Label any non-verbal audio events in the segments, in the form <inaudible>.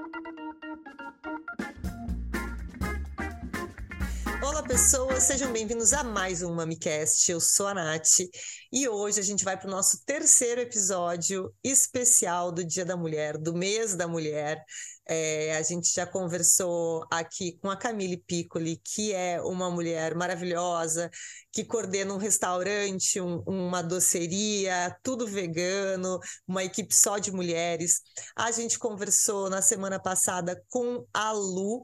thank you Olá, pessoas, sejam bem-vindos a mais um MamiCast. Eu sou a Nath e hoje a gente vai para o nosso terceiro episódio especial do Dia da Mulher, do mês da mulher. É, a gente já conversou aqui com a Camille Piccoli, que é uma mulher maravilhosa, que coordena um restaurante, um, uma doceria, tudo vegano, uma equipe só de mulheres. A gente conversou na semana passada com a Lu,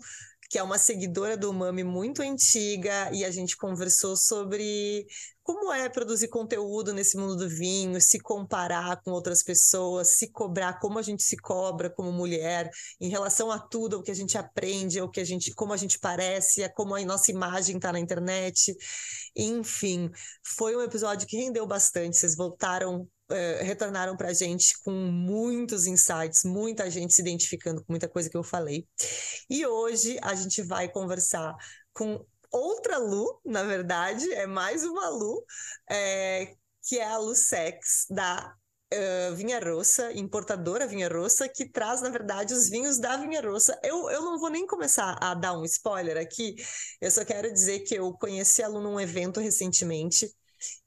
que é uma seguidora do Mami muito antiga, e a gente conversou sobre como é produzir conteúdo nesse mundo do vinho, se comparar com outras pessoas, se cobrar, como a gente se cobra como mulher em relação a tudo, o que a gente aprende, o que a gente, como a gente parece, como a nossa imagem está na internet. Enfim, foi um episódio que rendeu bastante. Vocês voltaram Uh, retornaram para a gente com muitos insights, muita gente se identificando com muita coisa que eu falei. E hoje a gente vai conversar com outra Lu, na verdade, é mais uma Lu, é, que é a Lu Sex, da Uh, Vinha Rossa, importadora Vinha Rossa, que traz, na verdade, os vinhos da Vinha Rossa. Eu, eu não vou nem começar a dar um spoiler aqui, eu só quero dizer que eu conheci a Lu num evento recentemente,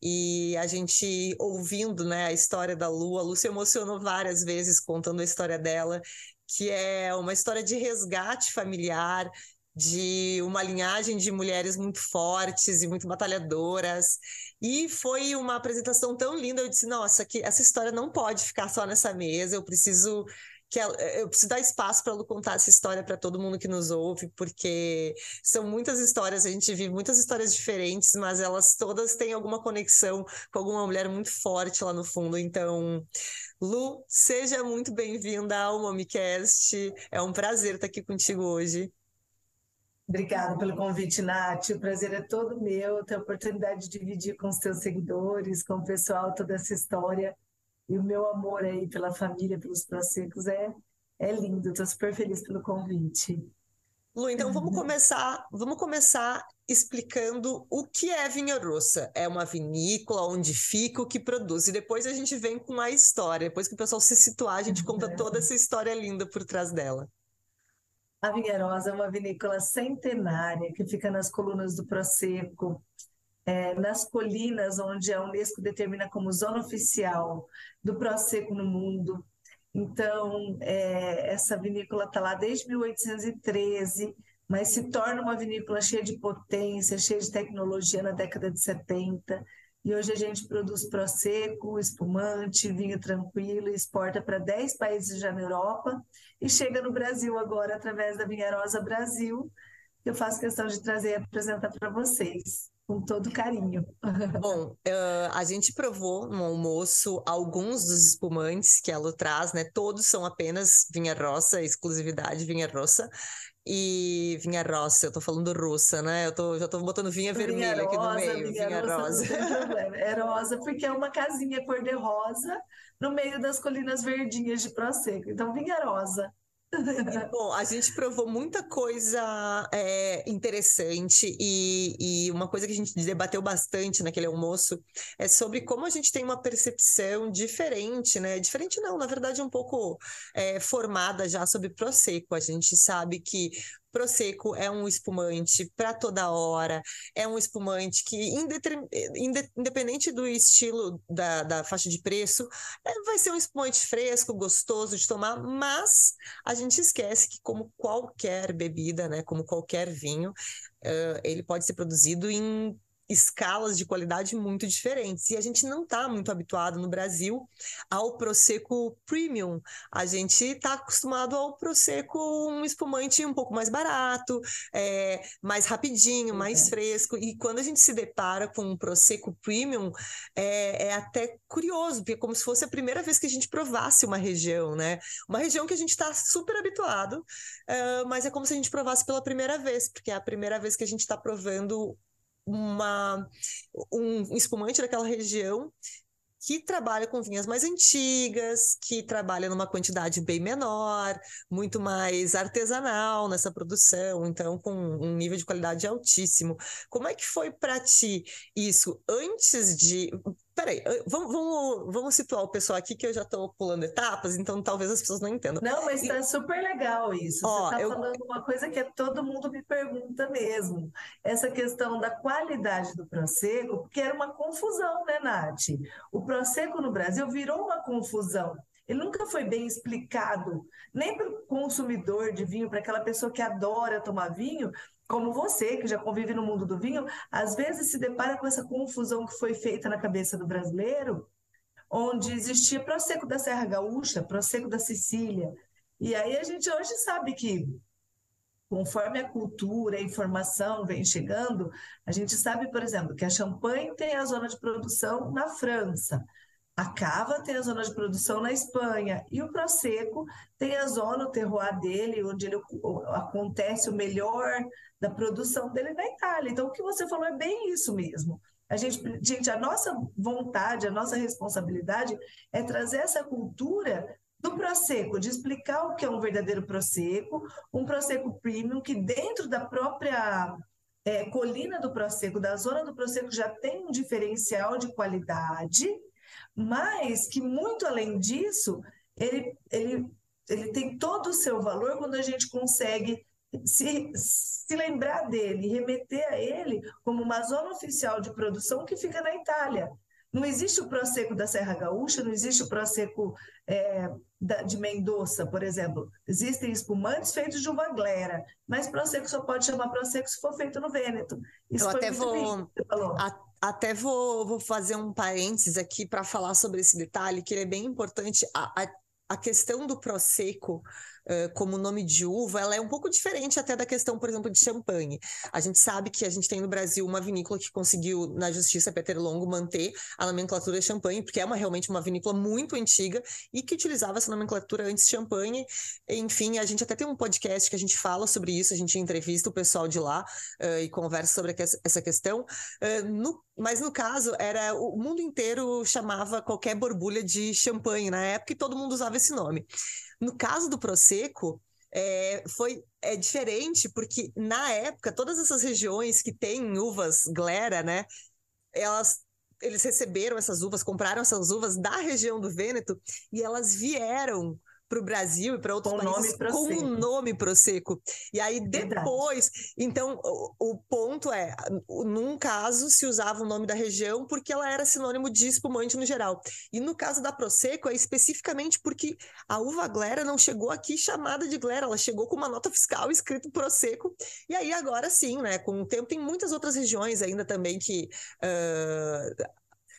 e a gente ouvindo né, a história da Lu, a Lu se emocionou várias vezes contando a história dela, que é uma história de resgate familiar, de uma linhagem de mulheres muito fortes e muito batalhadoras. E foi uma apresentação tão linda. Eu disse: nossa, que essa história não pode ficar só nessa mesa, eu preciso que ela, eu preciso dar espaço para ela contar essa história para todo mundo que nos ouve, porque são muitas histórias, a gente vive muitas histórias diferentes, mas elas todas têm alguma conexão com alguma mulher muito forte lá no fundo. Então, Lu, seja muito bem-vinda ao MamiCast. É um prazer estar aqui contigo hoje. Obrigada pelo convite, Nath. O prazer é todo meu ter a oportunidade de dividir com os teus seguidores, com o pessoal, toda essa história e o meu amor aí pela família, pelos prosecos é, é lindo. Estou super feliz pelo convite. Lu, então vamos começar, vamos começar explicando o que é Vinha Rossa. É uma vinícola, onde fica, o que produz. E depois a gente vem com a história. Depois que o pessoal se situar, a gente conta toda essa história linda por trás dela. A Vinherosa é uma vinícola centenária que fica nas colunas do Prosecco, é, nas colinas onde a Unesco determina como zona oficial do Prosecco no mundo. Então, é, essa vinícola está lá desde 1813, mas se torna uma vinícola cheia de potência, cheia de tecnologia na década de 70. E hoje a gente produz prosecco, espumante, vinho tranquilo, exporta para 10 países já na Europa e chega no Brasil agora através da Vinharosa Brasil, eu faço questão de trazer e apresentar para vocês com todo carinho. <laughs> Bom, uh, a gente provou no almoço alguns dos espumantes que ela traz, né? Todos são apenas vinha roça, exclusividade vinha roça. E vinha roça, eu tô falando russa, né? Eu tô, já tô botando vinha, vinha vermelha rosa, aqui no meio, vinha, vinha rosa. rosa. É rosa porque é uma casinha cor-de-rosa no meio das colinas verdinhas de Prosecco. Então, vinha rosa. <laughs> Bom, a gente provou muita coisa é, interessante e, e, uma coisa que a gente debateu bastante naquele almoço é sobre como a gente tem uma percepção diferente, né? Diferente não, na verdade um pouco é, formada já sobre Prosecco. A gente sabe que Prosecco é um espumante para toda hora, é um espumante que, independente do estilo da, da faixa de preço, é, vai ser um espumante fresco, gostoso de tomar, mas a gente esquece que, como qualquer bebida, né, como qualquer vinho, uh, ele pode ser produzido em escalas de qualidade muito diferentes. E a gente não está muito habituado no Brasil ao Prosecco Premium. A gente está acostumado ao Prosecco um espumante um pouco mais barato, é, mais rapidinho, mais fresco. E quando a gente se depara com um Prosecco Premium, é, é, até curioso, porque é como se fosse a primeira vez que a gente provasse uma região, né? Uma região que a gente está super habituado, uh, mas é como se a gente provasse pela primeira vez, porque é a primeira vez que a gente está provando uma, um espumante daquela região que trabalha com vinhas mais antigas, que trabalha numa quantidade bem menor, muito mais artesanal nessa produção, então com um nível de qualidade altíssimo. Como é que foi para ti isso antes de peraí, vamos, vamos, vamos situar o pessoal aqui que eu já estou pulando etapas, então talvez as pessoas não entendam. Não, mas está super legal isso. Ó, Você está eu... falando uma coisa que todo mundo me pergunta mesmo. Essa questão da qualidade do Prosecco, porque era uma confusão, né, Nath? O Prosecco no Brasil virou uma confusão. Ele nunca foi bem explicado, nem para o consumidor de vinho, para aquela pessoa que adora tomar vinho, como você, que já convive no mundo do vinho, às vezes se depara com essa confusão que foi feita na cabeça do brasileiro, onde existia Prosecco da Serra Gaúcha, Prosecco da Sicília. E aí a gente hoje sabe que, conforme a cultura, a informação vem chegando, a gente sabe, por exemplo, que a Champagne tem a zona de produção na França, a cava tem a zona de produção na Espanha e o Prosecco tem a zona, o terroir dele, onde ele, acontece o melhor da produção dele na Itália. Então, o que você falou é bem isso mesmo. A gente, gente, a nossa vontade, a nossa responsabilidade é trazer essa cultura do Prosecco, de explicar o que é um verdadeiro Prosecco, um Prosecco premium que dentro da própria é, colina do Prosecco, da zona do Prosecco, já tem um diferencial de qualidade, mas que muito além disso, ele, ele, ele tem todo o seu valor quando a gente consegue se, se lembrar dele, remeter a ele como uma zona oficial de produção que fica na Itália. Não existe o Prosecco da Serra Gaúcha, não existe o Prosecco é, da, de Mendoza, por exemplo. Existem espumantes feitos de uva glera, mas Prosecco só pode chamar Prosecco se for feito no Vêneto. Isso Eu até vou, a, até vou, vou fazer um parênteses aqui para falar sobre esse detalhe, que ele é bem importante. A, a, a questão do Prosecco como nome de uva, ela é um pouco diferente até da questão, por exemplo, de champanhe. A gente sabe que a gente tem no Brasil uma vinícola que conseguiu, na justiça Peter Longo, manter a nomenclatura champanhe, porque é uma, realmente uma vinícola muito antiga e que utilizava essa nomenclatura antes champanhe. Enfim, a gente até tem um podcast que a gente fala sobre isso, a gente entrevista o pessoal de lá uh, e conversa sobre essa questão. Uh, no, mas no caso, era o mundo inteiro chamava qualquer borbulha de champanhe na época e todo mundo usava esse nome. No caso do Prosecco, é, foi é diferente porque na época todas essas regiões que têm uvas glera, né, elas eles receberam essas uvas, compraram essas uvas da região do Vêneto e elas vieram para o Brasil e para outros com países nome com o um nome Prosecco. E aí depois, Verdade. então o, o, ponto é, num caso se usava o nome da região porque ela era sinônimo de espumante no geral. E no caso da Prosecco é especificamente porque a uva glera não chegou aqui chamada de glera, ela chegou com uma nota fiscal escrito Prosecco. E aí agora sim, né, com o tempo tem muitas outras regiões ainda também que uh,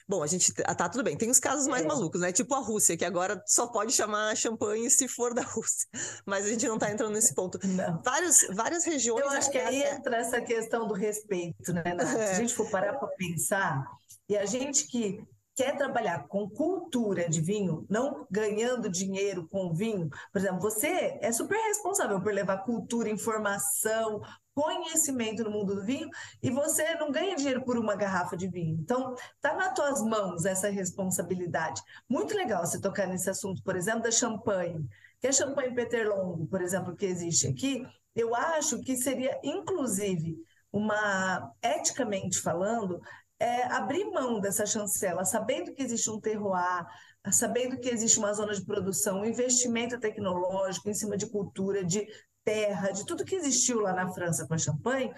Bom, a gente tá, tá tudo bem. Tem os casos mais é. malucos, né? Tipo a Rússia, que agora só pode chamar champanhe se for da <laughs> Rússia. Mas a gente não tá entrando nesse ponto. Não. Vários, várias regiões. Eu acho que aí entra essa questão do respeito, né, Nath? É. Se a gente for parar para pensar, e a gente que quer trabalhar com cultura de vinho, não ganhando dinheiro com vinho, por exemplo, você é super responsável por levar cultura, informação, conhecimento no mundo do vinho e você não ganha dinheiro por uma garrafa de vinho. Então, tá nas tuas mãos essa responsabilidade. Muito legal você tocar nesse assunto, por exemplo, da champanhe. Que a champanhe Peter Longo, por exemplo, que existe aqui, eu acho que seria, inclusive, uma, eticamente falando, é, abrir mão dessa chancela, sabendo que existe um terroir, sabendo que existe uma zona de produção, um investimento tecnológico em cima de cultura, de terra, de tudo que existiu lá na França com a champanhe,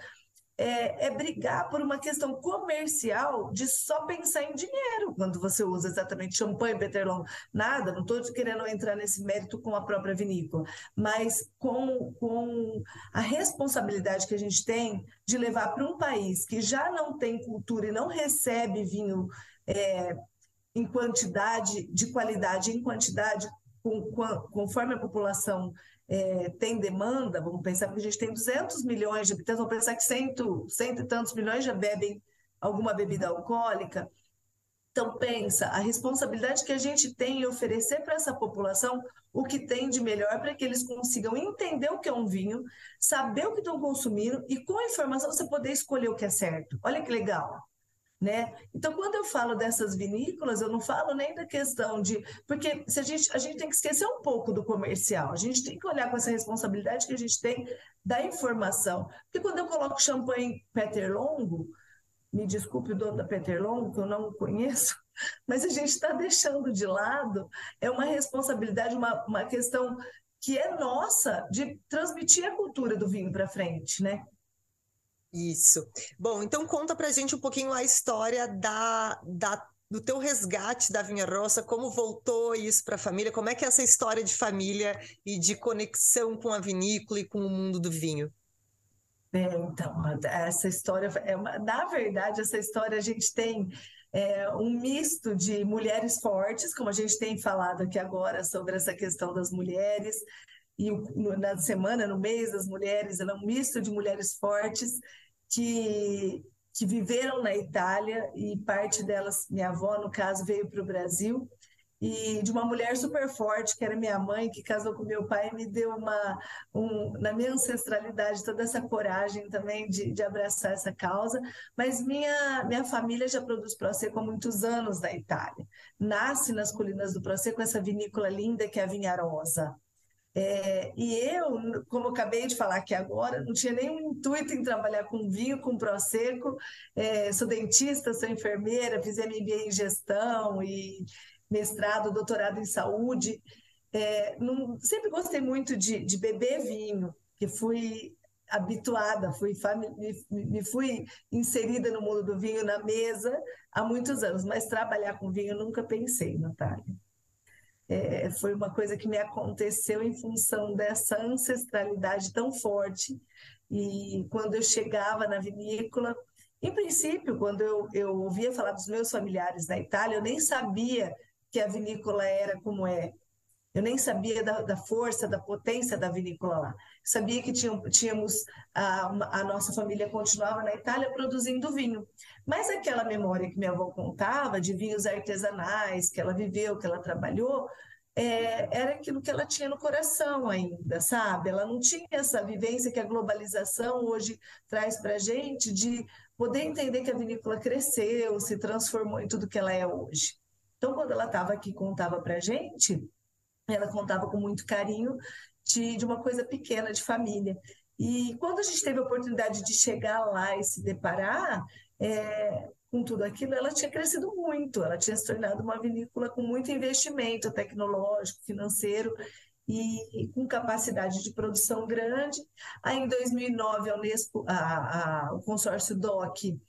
é, é, brigar por uma questão comercial de só pensar em dinheiro quando você usa exatamente champanhe, Peterlon, nada, não estou querendo entrar nesse mérito com a própria vinícola, mas com, com a responsabilidade que a gente tem de levar para um país que já não tem cultura e não recebe vinho é, em quantidade, de qualidade, em quantidade, com, com, conforme a população é, tem demanda, vamos pensar que a gente tem 200 milhões de habitantes, vamos pensar que cento, cento e tantos milhões já bebem alguma bebida alcoólica. Então, pensa a responsabilidade que a gente tem em oferecer para essa população o que tem de melhor para que eles consigam entender o que é um vinho, saber o que estão consumindo e, com a informação, você poder escolher o que é certo. Olha que legal. Né? Então, quando eu falo dessas vinícolas, eu não falo nem da questão de. Porque se a, gente, a gente tem que esquecer um pouco do comercial, a gente tem que olhar com essa responsabilidade que a gente tem da informação. Porque quando eu coloco champanhe Peter Longo, me desculpe o dono da Peter Longo, que eu não conheço, <laughs> mas a gente está deixando de lado é uma responsabilidade, uma, uma questão que é nossa de transmitir a cultura do vinho para frente, né? Isso. Bom, então conta pra gente um pouquinho a história da, da do teu resgate da Vinha Roça, como voltou isso para a família, como é que é essa história de família e de conexão com a vinícola e com o mundo do vinho? É, então, essa história, é uma, na verdade, essa história a gente tem é, um misto de mulheres fortes, como a gente tem falado aqui agora sobre essa questão das mulheres, e na semana, no mês das mulheres, ela é um misto de mulheres fortes que que viveram na Itália e parte delas, minha avó, no caso, veio para o Brasil. E de uma mulher super forte, que era minha mãe, que casou com meu pai, me deu uma, um, na minha ancestralidade, toda essa coragem também de, de abraçar essa causa. Mas minha, minha família já produz Prosecco há muitos anos na Itália. Nasce nas colinas do Prosecco essa vinícola linda que é a Vinharosa. É, e eu, como eu acabei de falar aqui agora, não tinha nenhum intuito em trabalhar com vinho, com prosecco. É, sou dentista, sou enfermeira, fiz MBA em gestão e mestrado, doutorado em saúde. É, não, sempre gostei muito de, de beber vinho, que fui habituada, fui me, me, fui inserida no mundo do vinho na mesa há muitos anos, mas trabalhar com vinho nunca pensei, Natália é, foi uma coisa que me aconteceu em função dessa ancestralidade tão forte. E quando eu chegava na vinícola, em princípio, quando eu, eu ouvia falar dos meus familiares na Itália, eu nem sabia que a vinícola era como é. Eu nem sabia da, da força, da potência da vinícola lá. Sabia que tínhamos a, a nossa família continuava na Itália produzindo vinho. Mas aquela memória que minha avó contava de vinhos artesanais, que ela viveu, que ela trabalhou, é, era aquilo que ela tinha no coração ainda, sabe? Ela não tinha essa vivência que a globalização hoje traz para a gente de poder entender que a vinícola cresceu, se transformou em tudo que ela é hoje. Então, quando ela estava aqui contava para a gente, ela contava com muito carinho de, de uma coisa pequena de família. E quando a gente teve a oportunidade de chegar lá e se deparar é, com tudo aquilo, ela tinha crescido muito, ela tinha se tornado uma vinícola com muito investimento tecnológico, financeiro e, e com capacidade de produção grande. Aí, em 2009, a Unesco, a, a, o consórcio DOC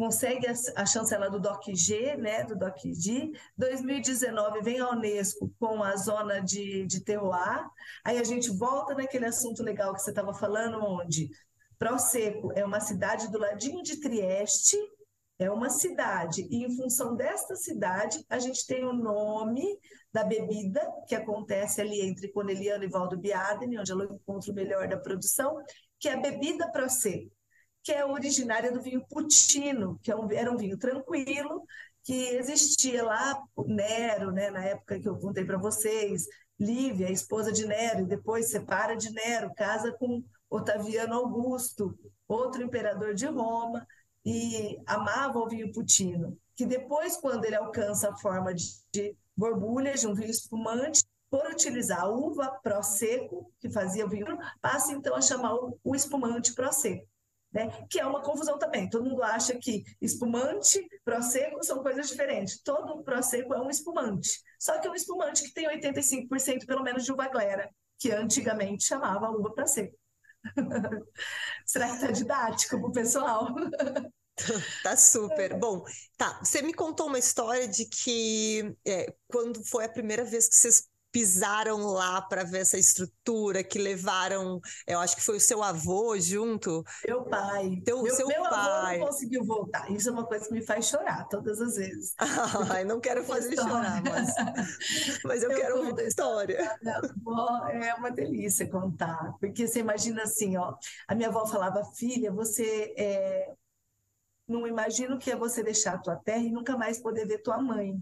consegue a, chancela do DOC-G, né, do DOC-D. 2019 vem a Unesco com a zona de, de terroir. Aí a gente volta naquele assunto legal que você estava falando, onde Prosecco é uma cidade do ladinho de Trieste, é uma cidade, e em função desta cidade, a gente tem o nome da bebida, que acontece ali entre Corneliano e Valdo Biadene, onde ela encontra o melhor da produção, que é a bebida Prosecco que é originária do vinho Putino, que é era um vinho tranquilo, que existia lá, Nero, né, na época que eu contei para vocês, Lívia, a esposa de Nero, e depois separa de Nero, casa com Otaviano Augusto, outro imperador de Roma, e amava o vinho Putino, que depois, quando ele alcança a forma de, borbulha, de um vinho espumante, por utilizar a uva Prosecco, que fazia o vinho, passa então a chamar o, espumante Prosecco né? que é uma confusão também. Todo mundo acha que espumante, prosecco são coisas diferentes. Todo prosecco é um espumante. Só que é um espumante que tem 85% pelo menos de uva glera, que antigamente chamava uva prosecco. <laughs> Será que está didático para o pessoal? <laughs> Tá super. Bom, tá. Você me contou uma história de que é, quando foi a primeira vez que vocês pisaram lá para ver essa estrutura, que levaram, eu acho que foi o seu avô junto. Meu pai. Teu, meu, seu meu pai. avô não conseguiu voltar. Isso é uma coisa que me faz chorar todas as vezes. <laughs> Ai, não quero fazer chorar, mas, <laughs> mas eu, eu quero ouvir a história. É uma delícia contar, porque você imagina assim, ó, a minha avó falava, filha, você é, não imagina o que é você deixar a tua terra e nunca mais poder ver tua mãe.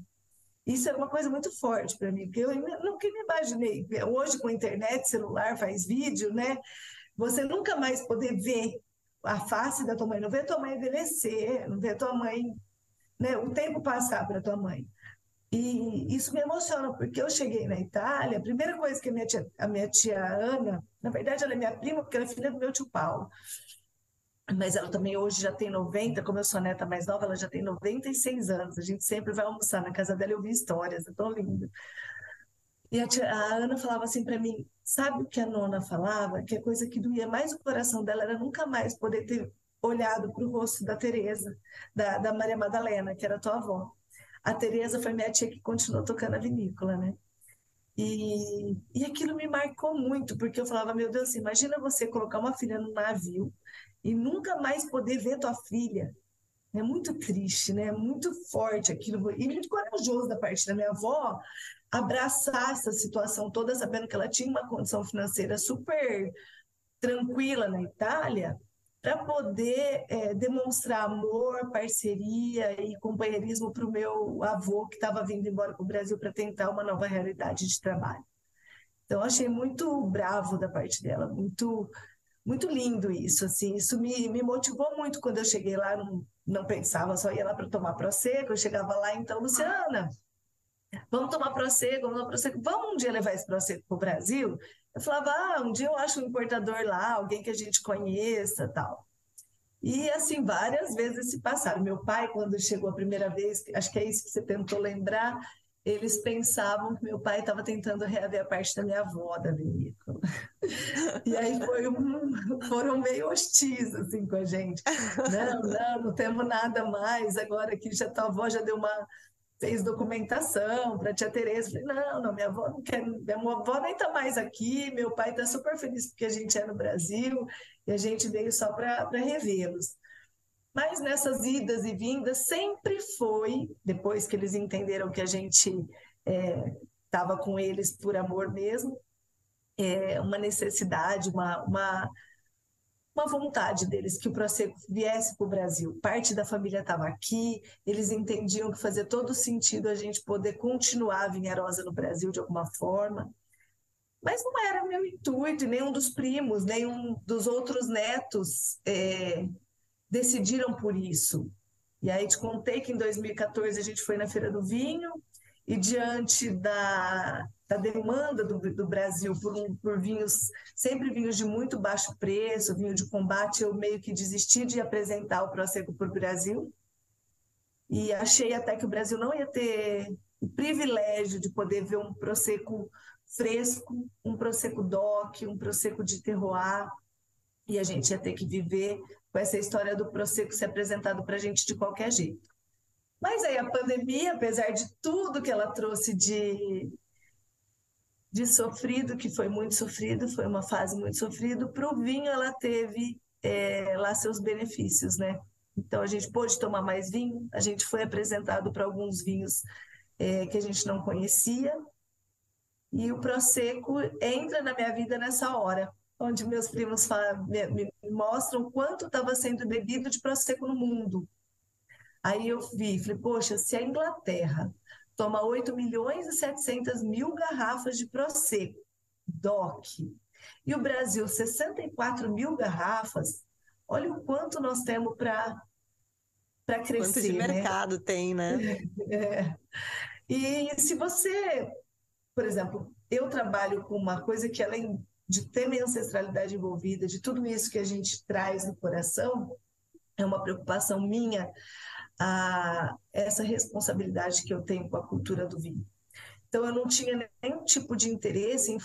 Isso é uma coisa muito forte para mim, porque eu nunca me imaginei. Hoje, com internet, celular, faz vídeo, né? Você nunca mais poder ver a face da tua mãe, não ver tua mãe envelhecer, não ver tua mãe, né? O tempo passar para tua mãe. E isso me emociona, porque eu cheguei na Itália, a primeira coisa que a minha tia, a minha tia Ana, na verdade ela é minha prima, porque ela é filha do meu tio Paulo. Mas ela também hoje já tem 90, como eu sou a neta mais nova, ela já tem 96 anos. A gente sempre vai almoçar na casa dela e ouvir histórias, é tão lindo. E a, tia, a Ana falava assim para mim: sabe o que a nona falava? Que a coisa que doía mais o coração dela era nunca mais poder ter olhado para o rosto da Teresa, da, da Maria Madalena, que era tua avó. A Teresa foi minha tia que continuou tocando a vinícola, né? E, e aquilo me marcou muito, porque eu falava, meu Deus, imagina você colocar uma filha no navio e nunca mais poder ver tua filha. É muito triste, né? É muito forte aquilo e muito corajoso da parte da minha avó abraçar essa situação toda, sabendo que ela tinha uma condição financeira super tranquila na Itália, para poder é, demonstrar amor, parceria e companheirismo para o meu avô que estava vindo embora para o Brasil para tentar uma nova realidade de trabalho. Então achei muito bravo da parte dela, muito muito lindo isso, assim, isso me, me motivou muito quando eu cheguei lá, não, não pensava, só ia lá para tomar prosecco, eu chegava lá, então, Luciana, vamos tomar prosecco, vamos tomar prosecco, vamos um dia levar esse prosecco para o Brasil? Eu falava, ah, um dia eu acho um importador lá, alguém que a gente conheça, tal. E assim, várias vezes se passaram. Meu pai, quando chegou a primeira vez, acho que é isso que você tentou lembrar, eles pensavam que meu pai estava tentando reaver a parte da minha avó da vinícola. E aí um, foram meio hostis assim com a gente. Não, não, não temos nada mais. Agora que já tua avó já deu uma fez documentação para tia Tereza. Falei, não, não, minha avó não quer, minha avó nem está mais aqui, meu pai está super feliz porque a gente é no Brasil e a gente veio só para revê-los. Mas nessas idas e vindas sempre foi, depois que eles entenderam que a gente estava é, com eles por amor mesmo, é, uma necessidade, uma, uma, uma vontade deles que o Prosecco viesse para o Brasil. Parte da família estava aqui, eles entendiam que fazia todo sentido a gente poder continuar a Vinharosa no Brasil de alguma forma. Mas não era meu intuito, nenhum dos primos, nenhum dos outros netos é, decidiram por isso. E aí te contei que em 2014 a gente foi na Feira do Vinho e diante da, da demanda do, do Brasil por, um, por vinhos, sempre vinhos de muito baixo preço, vinho de combate, eu meio que desisti de apresentar o Prosecco para o Brasil e achei até que o Brasil não ia ter o privilégio de poder ver um Prosecco fresco, um Prosecco DOC, um Prosecco de terroir, e a gente ia ter que viver com essa história do Prosecco ser apresentado para a gente de qualquer jeito. Mas aí a pandemia, apesar de tudo que ela trouxe de, de sofrido, que foi muito sofrido, foi uma fase muito sofrida, para o vinho ela teve é, lá seus benefícios, né? Então a gente pôde tomar mais vinho, a gente foi apresentado para alguns vinhos é, que a gente não conhecia, e o Prosecco entra na minha vida nessa hora, onde meus primos falam, me, me mostram quanto estava sendo bebido de prosecco no mundo. Aí eu vi, falei, poxa, se a Inglaterra toma 8 milhões e 700 mil garrafas de prosecco, DOC, e o Brasil 64 mil garrafas, olha o quanto nós temos para para crescer. Quanto de né? mercado tem, né? <laughs> É. E se você, por exemplo, eu trabalho com uma coisa que além de ter minha ancestralidade envolvida, de tudo isso que a gente traz no coração, é uma preocupação minha a essa responsabilidade que eu tenho com a cultura do vinho. Então eu não tinha nenhum tipo de interesse em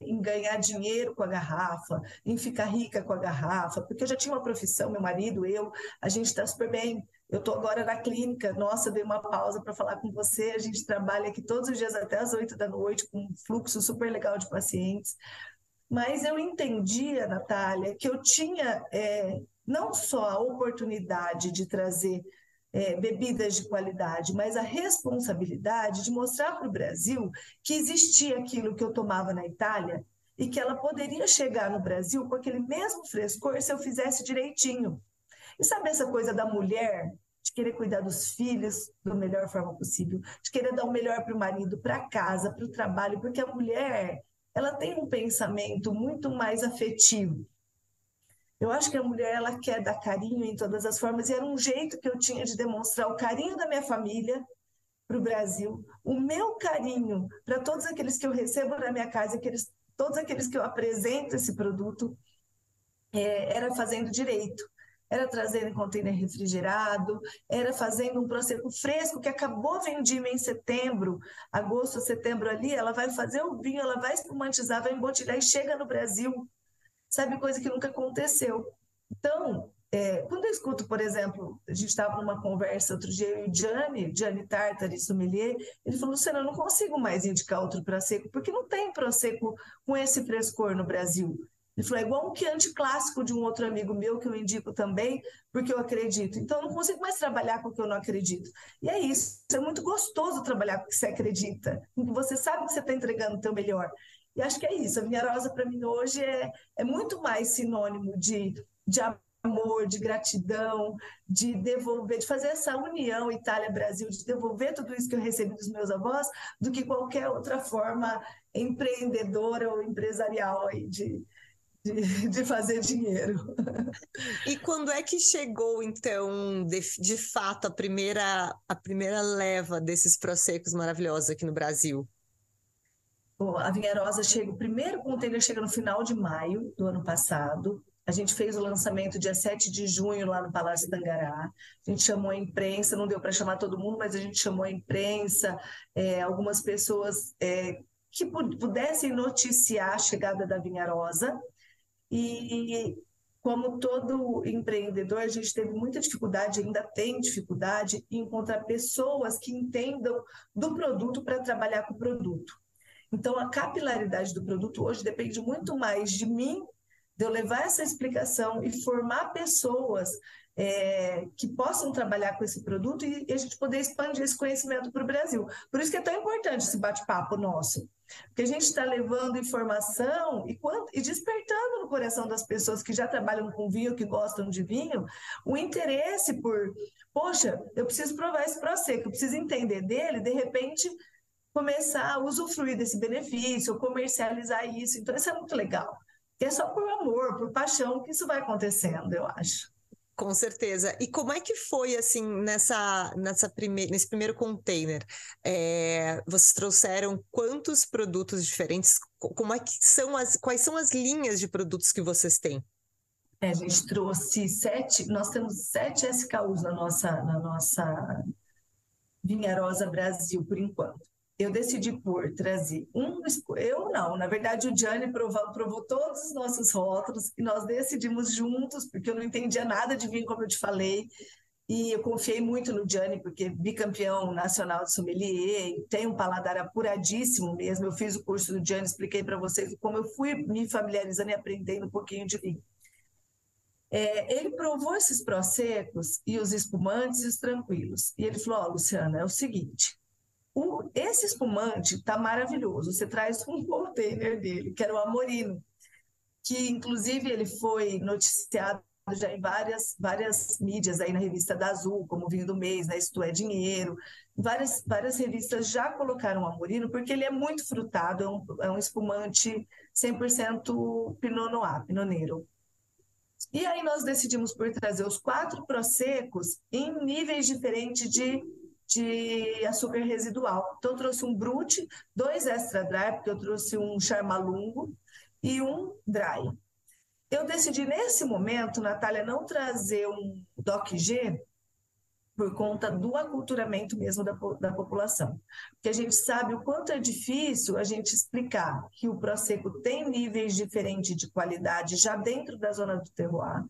em ganhar dinheiro com a garrafa, em ficar rica com a garrafa, porque eu já tinha uma profissão, meu marido, eu, a gente está super bem. Eu estou agora na clínica, nossa, dei uma pausa para falar com você. A gente trabalha aqui todos os dias até as oito da noite, com um fluxo super legal de pacientes. Mas eu entendia, Natália, que eu tinha é, não só a oportunidade de trazer é, bebidas de qualidade, mas a responsabilidade de mostrar para o Brasil que existia aquilo que eu tomava na Itália e que ela poderia chegar no Brasil com aquele mesmo frescor se eu fizesse direitinho. E sabe essa coisa da mulher de querer cuidar dos filhos da melhor forma possível, de querer dar o melhor para o marido, para casa, para o trabalho, porque a mulher ela tem um pensamento muito mais afetivo. Eu acho que a mulher ela quer dar carinho em todas as formas e era um jeito que eu tinha de demonstrar o carinho da minha família para o Brasil, o meu carinho para todos aqueles que eu recebo na minha casa, aqueles, todos aqueles que eu apresento esse produto, é, era fazendo direito. Era trazendo em container refrigerado, era fazendo um prosecco fresco que acabou vendida em setembro, agosto, setembro ali, ela vai fazer o vinho, ela vai espumantizar, vai embotelhar e chega no Brasil. Sabe coisa que nunca aconteceu. Então, é, quando eu escuto, por exemplo, a gente estava numa conversa outro dia, eu e o Gianni, Gianni Tartari, sommelier, ele falou, Luciana, eu não consigo mais indicar outro Prosecco, porque não tem Prosecco com esse frescor no Brasil. Ele falou, é igual um Chianti clássico de um outro amigo meu, que eu indico também, porque eu acredito. Então, eu não consigo mais trabalhar com o que eu não acredito. E é isso, é muito gostoso trabalhar com o que você acredita, com o que você sabe que você está entregando o teu melhor. E acho que é isso, a Vinharosa, para mim, hoje é, é muito mais sinônimo de, de amor, de gratidão, de devolver, de fazer essa união Itália-Brasil, de devolver tudo isso que eu recebi dos meus avós, do que qualquer outra forma empreendedora ou empresarial aí de, de, <laughs> de, fazer dinheiro. <laughs> E quando é que chegou, então, de, de fato, a primeira, a primeira leva desses prosecos maravilhosos aqui no Brasil? Bom, a Vinharosa chega, o primeiro container chega no final de maio do ano passado, a gente fez o lançamento dia 7 de junho lá no Palácio Tangará. A gente chamou a imprensa, não deu para chamar todo mundo, mas a gente chamou a imprensa, é, algumas pessoas é, que pudessem noticiar a chegada da Vinharosa. E como todo empreendedor, a gente teve muita dificuldade, ainda tem dificuldade, em encontrar pessoas que entendam do produto para trabalhar com o produto. Então, a capilaridade do produto hoje depende muito mais de mim de eu levar essa explicação e formar pessoas é, que possam trabalhar com esse produto e, e a gente poder expandir esse conhecimento para o Brasil. Por isso que é tão importante esse bate-papo nosso, porque a gente está levando informação e, quando, e despertando no coração das pessoas que já trabalham com vinho, que gostam de vinho, o interesse por, poxa, eu preciso provar esse processo, eu preciso entender dele, de repente começar a usufruir desse benefício, comercializar isso. Então, isso é muito legal que é só por amor, por paixão que isso vai acontecendo, eu acho. Com certeza. E como é que foi assim nessa, nessa prime nesse primeiro container? É, vocês trouxeram quantos produtos diferentes? Como é que são as quais são as linhas de produtos que vocês têm? É, a gente trouxe sete, nós temos sete SKUs na nossa, na nossa Vinharosa Brasil, por enquanto eu decidi por trazer um. Eu não, na verdade, o Gianni provou, provou todos os nossos rótulos e nós decidimos juntos, porque eu não entendia nada de vinho, como eu te falei. E eu confiei muito no Gianni, porque bicampeão nacional de sommelier, tem um paladar apuradíssimo mesmo. Eu fiz o curso do Gianni, expliquei para vocês como eu fui me familiarizando e aprendendo um pouquinho de vinho. É, ele provou esses prosecos e os espumantes e os tranquilos. E ele falou: Ó, oh, Luciana, é o seguinte, o, esse espumante está maravilhoso. Você traz um <laughs> container dele, que era o Amorino, que inclusive ele foi noticiado já em várias, várias mídias aí na revista da Azul, como Vinho do Mês, né? Isto é Dinheiro. Várias, várias revistas já colocaram o Amorino, porque ele é muito frutado, é um, é um espumante 100% Pinot Noir, Pinoneiro. E aí nós decidimos por trazer os quatro prosecos em níveis diferentes de de açúcar residual. Então, trouxe um brute, dois extra dry, porque eu trouxe um charmalungo e um dry. Eu decidi, nesse momento, Natália, não trazer um DOC-G por conta do aculturamento mesmo da, da população. Porque a gente sabe o quanto é difícil a gente explicar que o Prosecco tem níveis diferentes de qualidade já dentro da zona do terroir,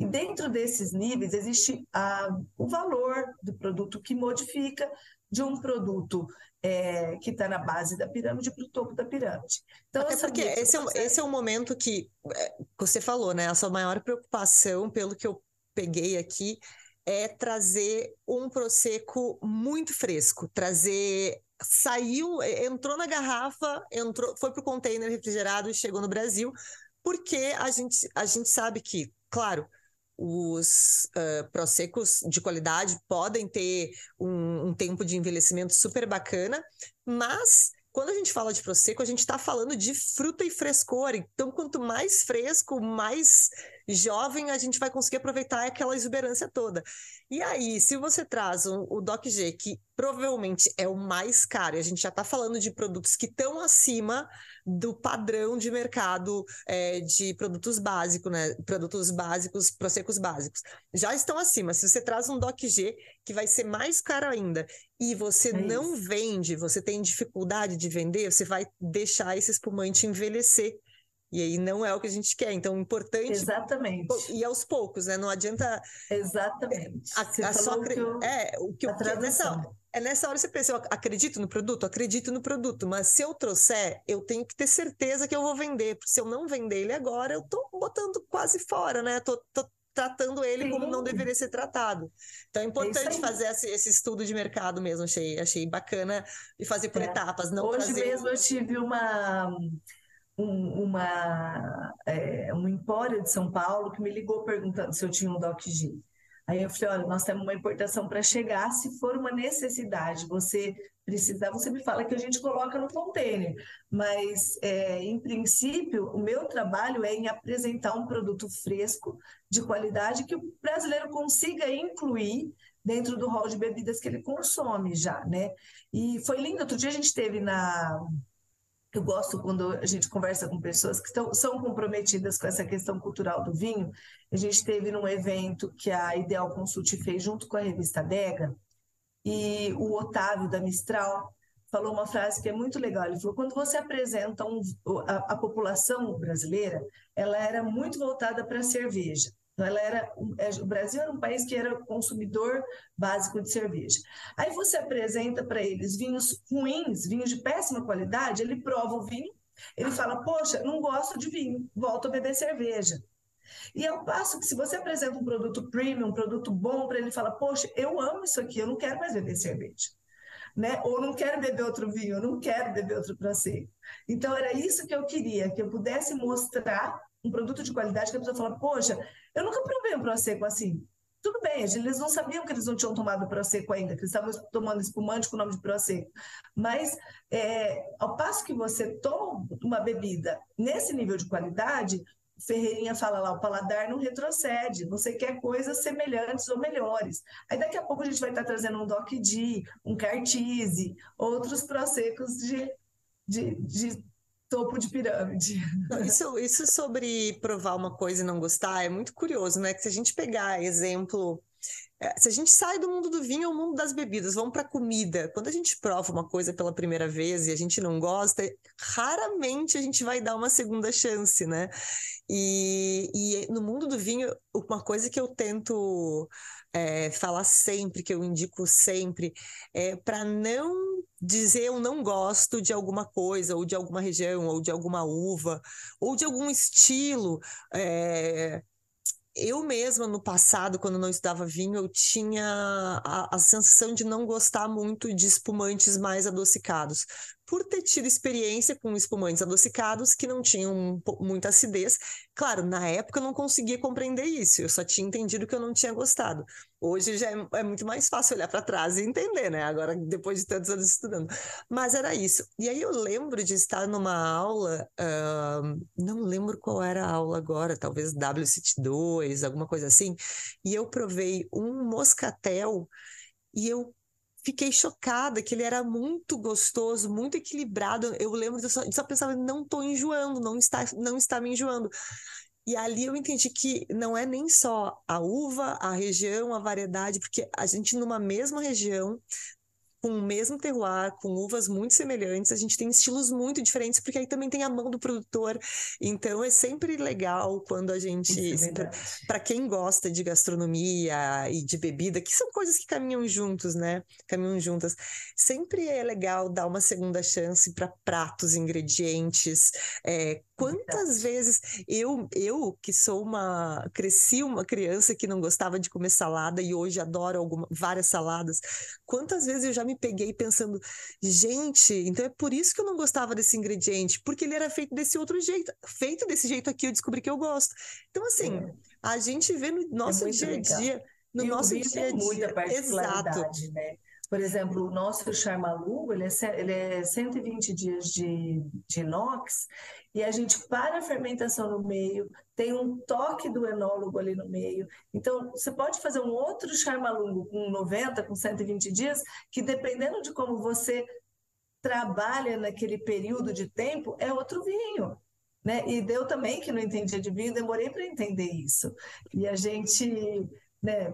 e dentro desses níveis existe a, o valor do produto que modifica de um produto é, que está na base da pirâmide para o topo da pirâmide. Então, Até porque esse é, esse é um momento que é, você falou, né? A sua maior preocupação, pelo que eu peguei aqui, é trazer um prosecco muito fresco, trazer saiu, entrou na garrafa, entrou, foi para o container refrigerado e chegou no Brasil, porque a gente, a gente sabe que, claro, os uh, prosecos de qualidade podem ter um, um, tempo de envelhecimento super bacana, mas quando a gente fala de prosecco, a gente está falando de fruta e frescor. Então, quanto mais fresco, mais jovem, a gente vai conseguir aproveitar aquela exuberância toda. E aí, se você traz um, o Doc G, que provavelmente é o mais caro, e a gente já está falando de produtos que estão acima do padrão de mercado é, de produtos básicos, né? Produtos básicos, prosecos básicos. Já estão acima. Se você traz um Doc G, que vai ser mais caro ainda, e você é não vende, você tem dificuldade de vender, você vai deixar esse espumante envelhecer. E aí não é o que a gente quer. Então, importante. Exatamente. E aos poucos, né? Não adianta. Exatamente. A, a só cre... eu... É, o que, a que nessa, é nessa hora você pensa, eu acredito no produto? Acredito no produto, mas se eu trouxer, eu tenho que ter certeza que eu vou vender. Porque se eu não vender ele agora, eu tô botando quase fora, né? Tô, tô tratando ele Sim. como não deveria ser tratado. Então é, é importante fazer esse, esse, estudo de mercado mesmo, achei, achei bacana e fazer por é. etapas. Não Hoje fazer... mesmo eu tive uma um, uma, é, um empório de São Paulo que me ligou perguntando se eu tinha um DocG. Aí eu falei, olha, nós temos uma importação para chegar, se for uma necessidade, você precisar, você me fala que a gente coloca no container. Mas, é, em princípio, o meu trabalho é em apresentar um produto fresco, de qualidade, que o brasileiro consiga incluir dentro do rol de bebidas que ele consome já, né? E foi lindo, outro dia a gente teve na eu gosto quando a gente conversa com pessoas que estão, são comprometidas com essa questão cultural do vinho. A gente teve num evento que a Ideal Consult fez junto com a revista Dega, e o Otávio da Mistral falou uma frase que é muito legal. Ele falou: quando você apresenta um, a, a população brasileira, ela era muito voltada para a cerveja. Então, ela era, é, o Brasil era um país que era consumidor básico de cerveja. Aí você apresenta para eles vinhos ruins, vinhos de péssima qualidade, ele prova o vinho, ele fala, poxa, não gosto de vinho, volto a beber cerveja. E ao passo que se você apresenta um produto premium, um produto bom para ele, fala, poxa, eu amo isso aqui, eu não quero mais beber cerveja. Né? Ou não quero beber outro vinho, eu não quero beber outro prosecco. Então era isso que eu queria, que eu pudesse mostrar um produto de qualidade que a pessoa fala, poxa, eu nunca provei um Prosecco assim. Tudo bem, eles não sabiam que eles não tinham tomado Prosecco ainda, que eles estavam tomando espumante com o nome de Prosecco. Mas, é, ao passo que você toma uma bebida nesse nível de qualidade, Ferreirinha fala lá, o paladar não retrocede, você quer coisas semelhantes ou melhores. Aí daqui a pouco a gente vai estar trazendo um Doc D, um Cartise, outros prosecos de, de, de topo de pirâmide. Isso, isso sobre provar uma coisa e não gostar é muito curioso, né? Que se a gente pegar exemplo é, se a gente sai do mundo do vinho ao mundo das bebidas, vamos para comida. Quando a gente prova uma coisa pela primeira vez e a gente não gosta, raramente a gente vai dar uma segunda chance, né? E, e no mundo do vinho, uma coisa que eu tento é, falar sempre, que eu indico sempre, é para não dizer eu não gosto de alguma coisa, ou de alguma região, ou de alguma uva, ou de algum estilo. É, eu mesma, no passado, quando não estudava vinho, eu tinha a, a, sensação de não gostar muito de espumantes mais adocicados, por ter tido experiência com espumantes adocicados que não tinham muita acidez. Claro, na época eu não conseguia compreender isso, eu só tinha entendido que eu não tinha gostado. Hoje já é, é muito mais fácil olhar para trás e entender, né? Agora, depois de tantos anos estudando. Mas era isso. E aí eu lembro de estar numa aula, uh, não lembro qual era a aula agora, talvez WCT2, alguma coisa assim, e eu provei um moscatel e eu fiquei chocada que ele era muito gostoso, muito equilibrado. Eu lembro de só, de só pensar, não estou enjoando, não está, não está me enjoando. E ali eu entendi que não é nem só a uva, a região, a variedade, porque a gente numa mesma região com o mesmo terroir, com uvas muito semelhantes, a gente tem estilos muito diferentes, porque aí também tem a mão do produtor. Então é sempre legal quando a gente. É para quem gosta de gastronomia e de bebida, que são coisas que caminham juntos, né? Caminham juntas. Sempre é legal dar uma segunda chance para pratos, ingredientes, é, Quantas vezes eu, eu que sou uma. cresci uma criança que não gostava de comer salada e hoje adoro alguma, várias saladas, quantas vezes eu já me peguei pensando, gente, então é por isso que eu não gostava desse ingrediente, porque ele era feito desse outro jeito. Feito desse jeito aqui, eu descobri que eu gosto. Então, assim, é. a gente vê no é nosso é dia a dia. No nosso dia a dia. Muita exato. Né? Por exemplo, o nosso charmalugo, ele é, ele é 120 dias de, de inox, e a gente para a fermentação no meio, tem um toque do enólogo ali no meio. Então, você pode fazer um outro charmalungo com 90, com 120 dias, que dependendo de como você trabalha naquele período de tempo, é outro vinho. Né? E deu também que não entendia de vinho, demorei para entender isso. E a gente, né,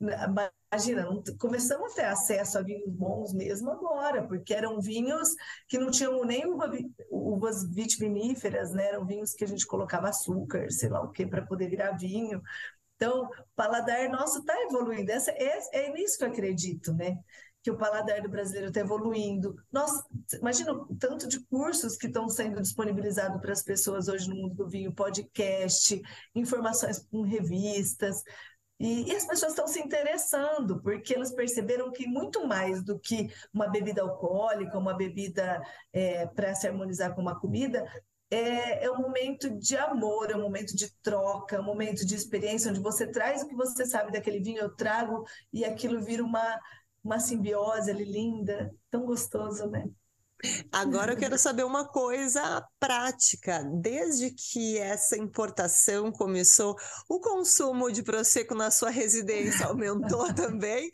imagina, começamos a ter acesso a vinhos bons mesmo agora, porque eram vinhos que não tinham nem uva, uvas vitiviníferas, né? Eram vinhos que a gente colocava açúcar, sei lá o que, para poder virar vinho. Então, o paladar nosso está evoluindo. Essa, é, é nisso que eu acredito, né? que o paladar do brasileiro está evoluindo. Nós, imagina o tanto de cursos que estão sendo disponibilizados para as pessoas hoje no mundo do vinho, podcast, informações em revistas. E, e as pessoas estão se interessando, porque elas perceberam que muito mais do que uma bebida alcoólica, uma bebida é, para se harmonizar com uma comida, é, é, um momento de amor, é um momento de troca, é um momento de experiência, onde você traz o que você sabe daquele vinho, eu trago, e aquilo vira uma, uma simbiose ali linda, tão gostoso, né? Agora eu quero saber uma coisa prática. Desde que essa importação começou, o consumo de Prosecco na sua residência aumentou <laughs> também?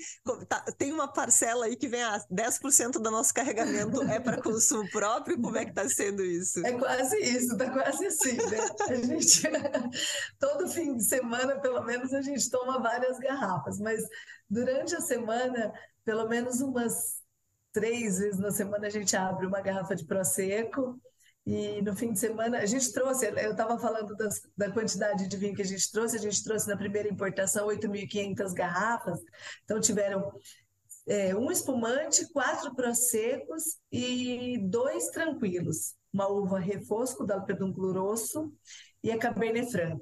Tá, tem uma parcela aí que vem a 10% do nosso carregamento é para consumo próprio? Como é que está sendo isso? É quase isso, está quase assim, né? A gente, <laughs> todo fim de semana, pelo menos, a gente toma várias garrafas, mas durante a semana, pelo menos umas três vezes na semana a gente abre uma garrafa de Prosecco e no fim de semana a gente trouxe, eu estava falando das, da quantidade de vinho que a gente trouxe, a gente trouxe na primeira importação 8.500 garrafas, então tiveram é, um espumante, quatro Proseccos e dois tranquilos, uma uva refosco da Pedúnculo Rosso e a Cabernet Franc.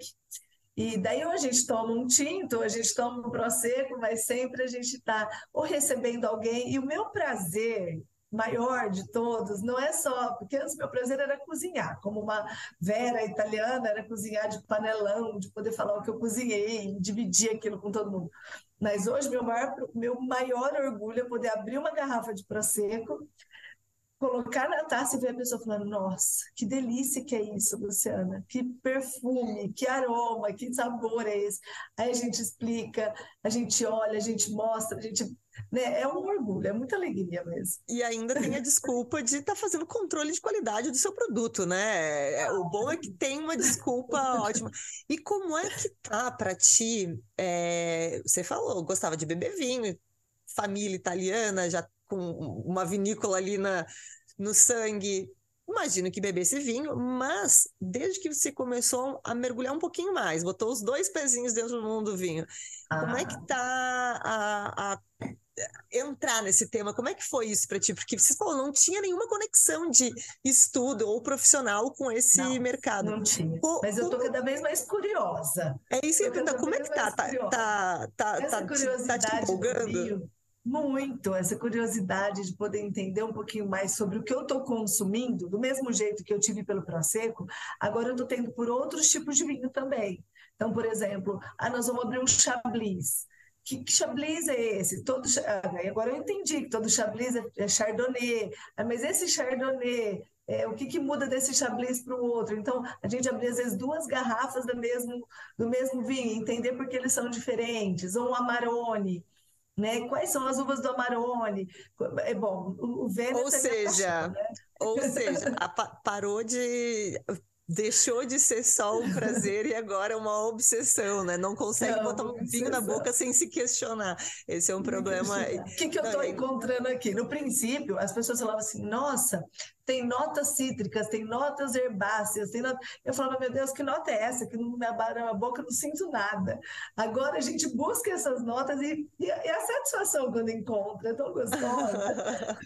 E daí ou a gente toma um tinto, ou a gente toma um prosecco, mas sempre a gente está ou recebendo alguém. E o meu prazer maior de todos não é só, porque antes meu prazer era cozinhar, como uma vera italiana, era cozinhar de panelão, de poder falar o que eu cozinhei, dividir aquilo com todo mundo. Mas hoje meu maior, meu maior orgulho é poder abrir uma garrafa de prosecco colocar na taça e ver a pessoa falando: Nossa, que delícia que é isso, Luciana, que perfume, que aroma, que sabor é esse. Aí a gente explica, a gente olha, a gente mostra, a gente. Né? É um orgulho, é muita alegria mesmo. E ainda tem a desculpa de estar tá fazendo controle de qualidade do seu produto, né? É, o bom é que tem uma desculpa ótima. E como é que tá para ti? É... Você falou, gostava de beber vinho, família italiana, já com uma vinícola ali na, no sangue. Imagino que bebesse vinho, mas desde que você começou a mergulhar um pouquinho mais, botou os dois pezinhos dentro do mundo do vinho, ah. como é que ah. tá a, a, entrar nesse tema? Como é que foi isso para ti? Porque você falou, não tinha nenhuma conexão de estudo ou profissional com esse não, mercado. Não tinha. mas eu tô cada vez mais curiosa. É isso que eu Como é que tá? Tá, tá, tá, Essa tá, curiosidade tá te empolgando? Muito, essa curiosidade de poder entender um pouquinho mais sobre o que eu estou consumindo, do mesmo jeito que eu tive pelo Prosecco, agora eu estou tendo por outros tipos de vinho também. Então, por exemplo, ah, nós vamos abrir um Chablis. Que, que Chablis é esse? Todo, ah, agora eu entendi que todo Chablis é, é Chardonnay, ah, mas esse Chardonnay, é, o que, que muda desse Chablis para o outro? Então, a gente abrir às vezes duas garrafas do mesmo, do mesmo vinho, entender por que eles são diferentes, ou um Amarone né? Quais são as uvas do Amarone? É bom, o, Vêneto Ou seja, né? ou <laughs> seja, a, parou de deixou de ser só um prazer e agora é uma obsessão, né? Não consegue não, botar um vinho na boca sem se questionar. Esse é um problema. O que, que eu estou encontrando aqui? No princípio, as pessoas falavam assim: nossa, tem notas cítricas, tem notas herbáceas, tem not... eu falava, meu Deus, que nota é essa? Que não me abara a boca, não sinto nada. Agora a gente busca essas notas e, e, e a satisfação quando encontra, é tão gostosa.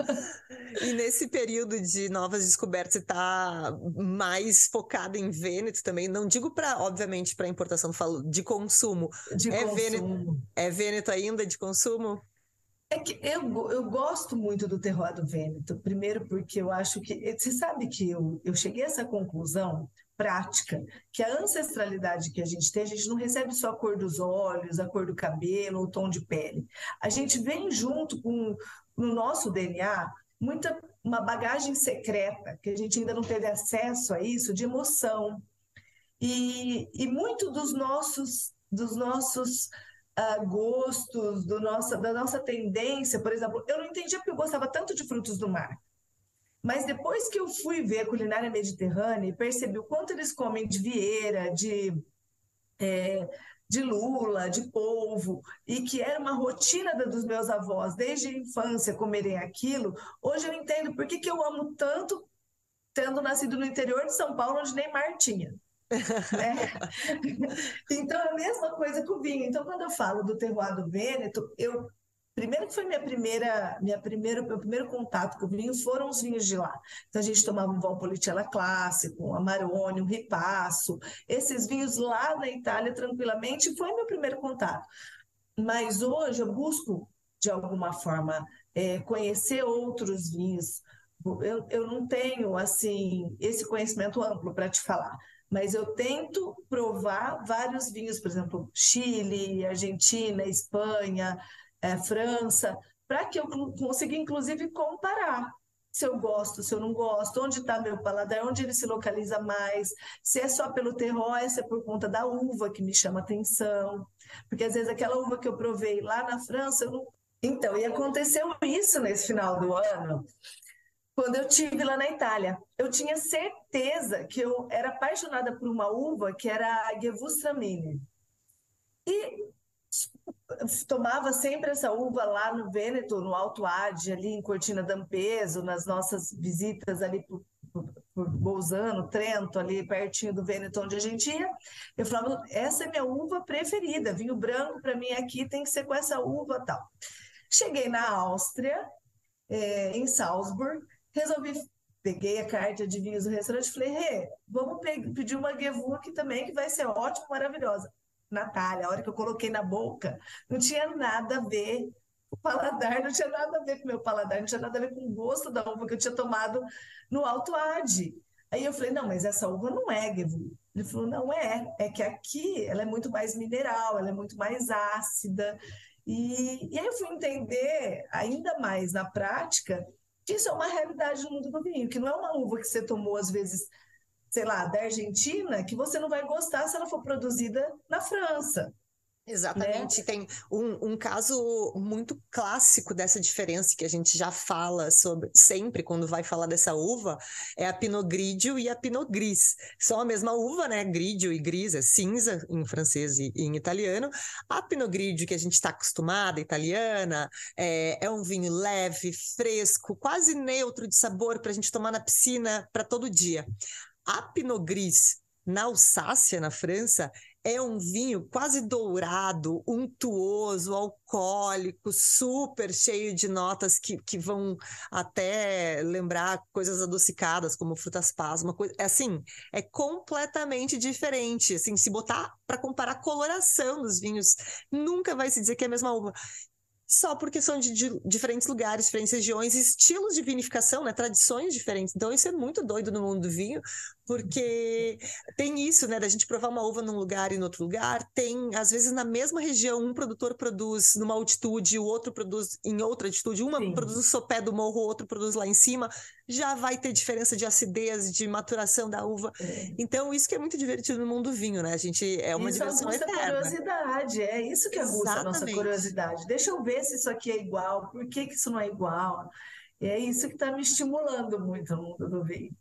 <laughs> e nesse período de novas descobertas, você está mais focada em Vêneto também, não digo para, obviamente, para importação, falo de consumo. De é consumo. Vêneto, é Vêneto ainda de consumo? É que eu, eu gosto muito do terroir do Vêneto, primeiro porque eu acho que. Você sabe que eu, eu cheguei a essa conclusão prática, que a ancestralidade que a gente tem, a gente não recebe só a cor dos olhos, a cor do cabelo, o tom de pele. A gente vem junto com no nosso DNA muita uma bagagem secreta que a gente ainda não teve acesso a isso de emoção e, e muito dos nossos dos nossos uh, gostos do nossa da nossa tendência por exemplo eu não entendia porque eu gostava tanto de frutos do mar mas depois que eu fui ver a culinária mediterrânea e percebi o quanto eles comem de vieira, de, é, de lula, de polvo, e que era uma rotina dos meus avós desde a infância comerem aquilo, hoje eu entendo por que, que eu amo tanto tendo nascido no interior de São Paulo, onde nem mar tinha. Né? <laughs> Então, é a mesma coisa com o vinho. Então, quando eu falo do terroir do Vêneto, eu Primeiro que foi minha primeira, minha primeira, meu primeiro contato com vinho foram os vinhos de lá. Então a gente tomava um Valpolicella clássico, um Amarone, um Ripasso, esses vinhos lá na Itália tranquilamente foi meu primeiro contato. Mas hoje eu busco de alguma forma é, conhecer outros vinhos. Eu, eu não tenho assim esse conhecimento amplo para te falar, mas eu tento provar vários vinhos, por exemplo, Chile, Argentina, Espanha, é, França, para que eu consiga, inclusive, comparar se eu gosto, se eu não gosto, onde está meu paladar, onde ele se localiza mais, se é só pelo terroir, se é por conta da uva que me chama atenção, porque às vezes aquela uva que eu provei lá na França, eu não... Então, e aconteceu isso nesse final do ano, quando eu tive lá na Itália. Eu tinha certeza que eu era apaixonada por uma uva que era a Gewürztraminer. E tomava sempre essa uva lá no Vêneto, no Alto Adige, ali em Cortina d'Ampezzo, nas nossas visitas ali por, por, por Bolzano, Trento, ali pertinho do Vêneto, onde a gente ia. Eu falava, essa é minha uva preferida, vinho branco para mim aqui tem que ser com essa uva tal. Cheguei na Áustria, é, em Salzburg, resolvi peguei a carta de vinhos do restaurante e falei, hey, vamos pedir uma Gewurz também, que vai ser ótimo, maravilhosa. Natália, a hora que eu coloquei na boca, não tinha nada a ver o paladar, não tinha nada a ver com o meu paladar, não tinha nada a ver com o gosto da uva que eu tinha tomado no Alto Ade. Aí eu falei, não, mas essa uva não é Gevu. Ele falou, não é, é que aqui ela é muito mais mineral, ela é muito mais ácida. E, e aí eu fui entender ainda mais na prática isso é uma realidade no mundo do vinho, que não é uma uva que você tomou às vezes sei lá, da Argentina, que você não vai gostar se ela for produzida na França. Exatamente. Né? Tem um, um caso muito clássico dessa diferença que a gente já fala sobre sempre quando vai falar dessa uva é a Pinot Grigio e a Pinot Gris. São a mesma uva, né? Grigio e Gris é cinza em francês e, em italiano. A Pinot Grigio que a gente está acostumada, italiana, é, é um vinho leve, fresco, quase neutro de sabor para a gente tomar na piscina para todo dia. A Pinot Gris na Alsácia, na França, é um vinho quase dourado, untuoso, alcoólico, super cheio de notas que, que vão até lembrar coisas adocicadas, como frutas pás, uma coisa, é assim, é completamente diferente, assim, se botar para comparar a coloração dos vinhos, nunca vai se dizer que é a mesma uva só porque são de, de, diferentes lugares, diferentes regiões, estilos de vinificação, né, tradições diferentes. Então isso é muito doido no mundo do vinho, porque tem isso, né, da gente provar uma uva num lugar e no outro lugar. Tem, às vezes, na mesma região, um produtor produz numa altitude, o outro produz em outra altitude. Uma Sim. produz no sopé do morro, o outro produz lá em cima. Já vai ter diferença de acidez, de maturação da uva. É. Então isso que é muito divertido no mundo do vinho, né? A gente é uma isso diversão eterna. curiosidade, é isso que aguça a nossa curiosidade. Deixa eu ver se isso aqui é igual, por que, que isso não é igual. E é isso que está me estimulando muito no mundo do vinho.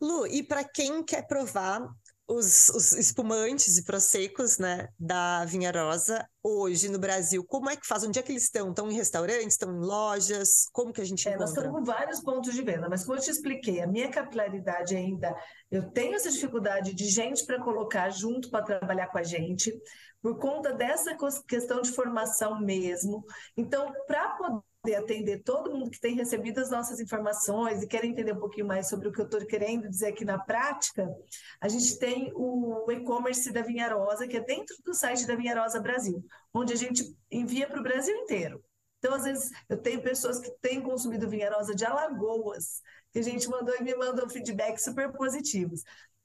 Lu, e para quem quer provar os, os, espumantes e prosecos né, da Vinha Rosa hoje no Brasil, como é que faz? Onde é que eles estão? Estão em restaurantes? Estão em lojas? Como que a gente é, Nós estamos com vários pontos de venda, mas como eu te expliquei, a minha capilaridade ainda, eu tenho essa dificuldade de gente para colocar junto para trabalhar com a gente, por conta dessa questão de formação mesmo. Então, para poder poder atender todo mundo que tem recebido as nossas informações e quer entender um pouquinho mais sobre o que eu estou querendo dizer aqui na prática, a gente tem o e-commerce da Vinharosa, que é dentro do site da Vinharosa Brasil, onde a gente envia para o Brasil inteiro. Então, às vezes, eu tenho pessoas que têm consumido Vinharosa de Alagoas, que a gente mandou e me mandou feedback super positivos.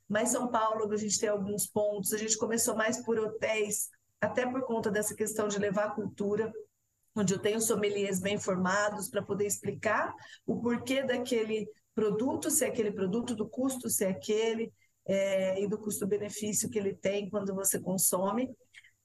mas São Paulo a gente tem alguns pontos. A gente começou mais por hotéis, até por conta dessa questão de levar a cultura, onde eu tenho sommeliers bem formados para poder explicar o porquê daquele produto, se é aquele produto, do custo, se é aquele, é, e do custo-benefício que ele tem quando você consome.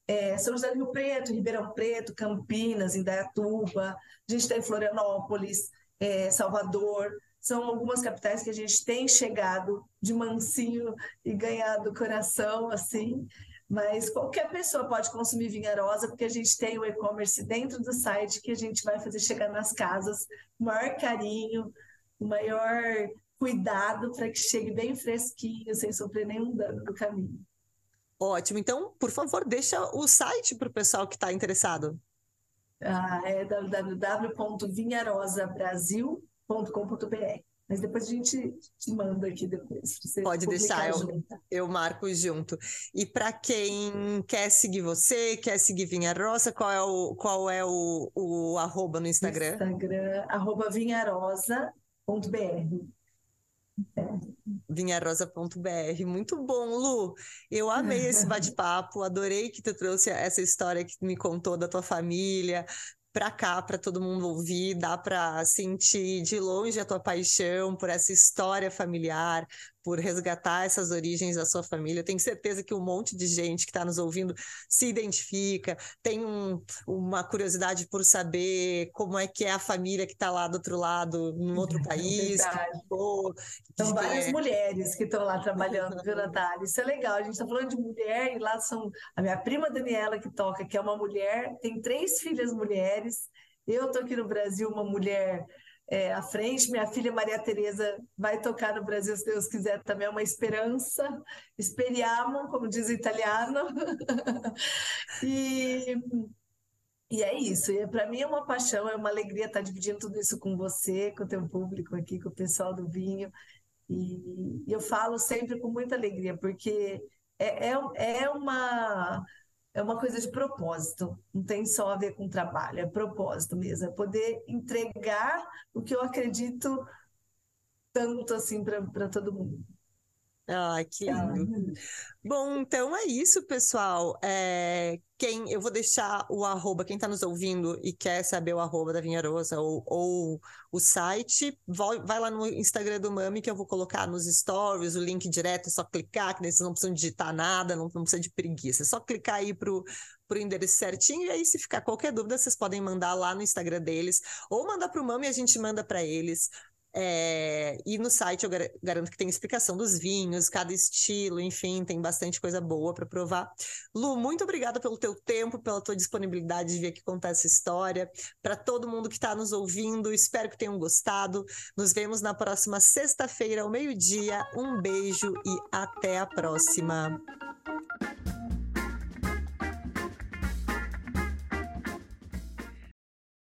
É, São José do Rio Preto, Ribeirão Preto, Campinas, Indaiatuba, a gente tem Florianópolis, é, Salvador, são algumas capitais que a gente tem chegado de mansinho e ganhado coração, assim, mas qualquer pessoa pode consumir Vinharosa, porque a gente tem o e-commerce dentro do site que a gente vai fazer chegar nas casas, o maior carinho, o maior cuidado para que chegue bem fresquinho, sem sofrer nenhum dano no caminho. Ótimo. Então, por favor, deixa o site para o pessoal que está interessado. Ah, é www.vinharosabrasil.com.br. Mas depois a gente te manda aqui depois. Pode deixar, eu, eu marco junto. E para quem quer seguir você, quer seguir Vinha Rosa, qual é o, qual é o, o arroba no Instagram? Instagram, arroba vinharosa.br. vinharosa.br. Muito bom, Lu. Eu amei esse <laughs> bate-papo, adorei que tu trouxe essa história que me contou da tua família, para cá, para todo mundo ouvir, dá para sentir de longe a tua paixão por essa história familiar, por resgatar essas origens da sua família. Eu tenho certeza que um monte de gente que está nos ouvindo se identifica, tem um, uma curiosidade por saber como é que é a família que está lá do outro lado, num outro <laughs> é país. São várias é... mulheres que estão lá trabalhando, viu, Natália? Isso é legal. A gente está falando de mulher e lá são a minha prima Daniela que toca, que é uma mulher, tem três filhas mulheres. Eu estou aqui no Brasil, uma mulher é, à frente. Minha filha Maria Tereza vai tocar no Brasil, se Deus quiser, também é uma esperança. Speriamo, como diz o italiano. <laughs> e, e é isso. E para mim é uma paixão, é uma alegria estar dividindo tudo isso com você, com o teu público aqui, com o pessoal do vinho. E, e eu falo sempre com muita alegria, porque é, é, é uma é uma coisa de propósito, não tem só a ver com trabalho, é propósito mesmo, é poder entregar o que eu acredito tanto assim para todo mundo. Ah, que lindo. Bom, então é isso, pessoal. É, quem eu vou deixar o arroba, quem está nos ouvindo e quer saber o arroba da Vinharosa ou, ou o site, vai, vai, lá no Instagram do Mami que eu vou colocar nos stories, o link direto, é só clicar, que daí vocês não precisam digitar nada, não, não precisa de preguiça, é só clicar aí pro, pro endereço certinho, e aí se ficar qualquer dúvida, vocês podem mandar lá no Instagram deles, ou mandar pro Mami e a gente manda para eles. É, e no site eu garanto que tem explicação dos vinhos, cada estilo, enfim, tem bastante coisa boa para provar. Lu, muito obrigada pelo teu tempo, pela tua disponibilidade de vir aqui contar essa história. Para todo mundo que está nos ouvindo, espero que tenham gostado. Nos vemos na próxima sexta-feira, ao meio-dia. Um beijo e até a próxima.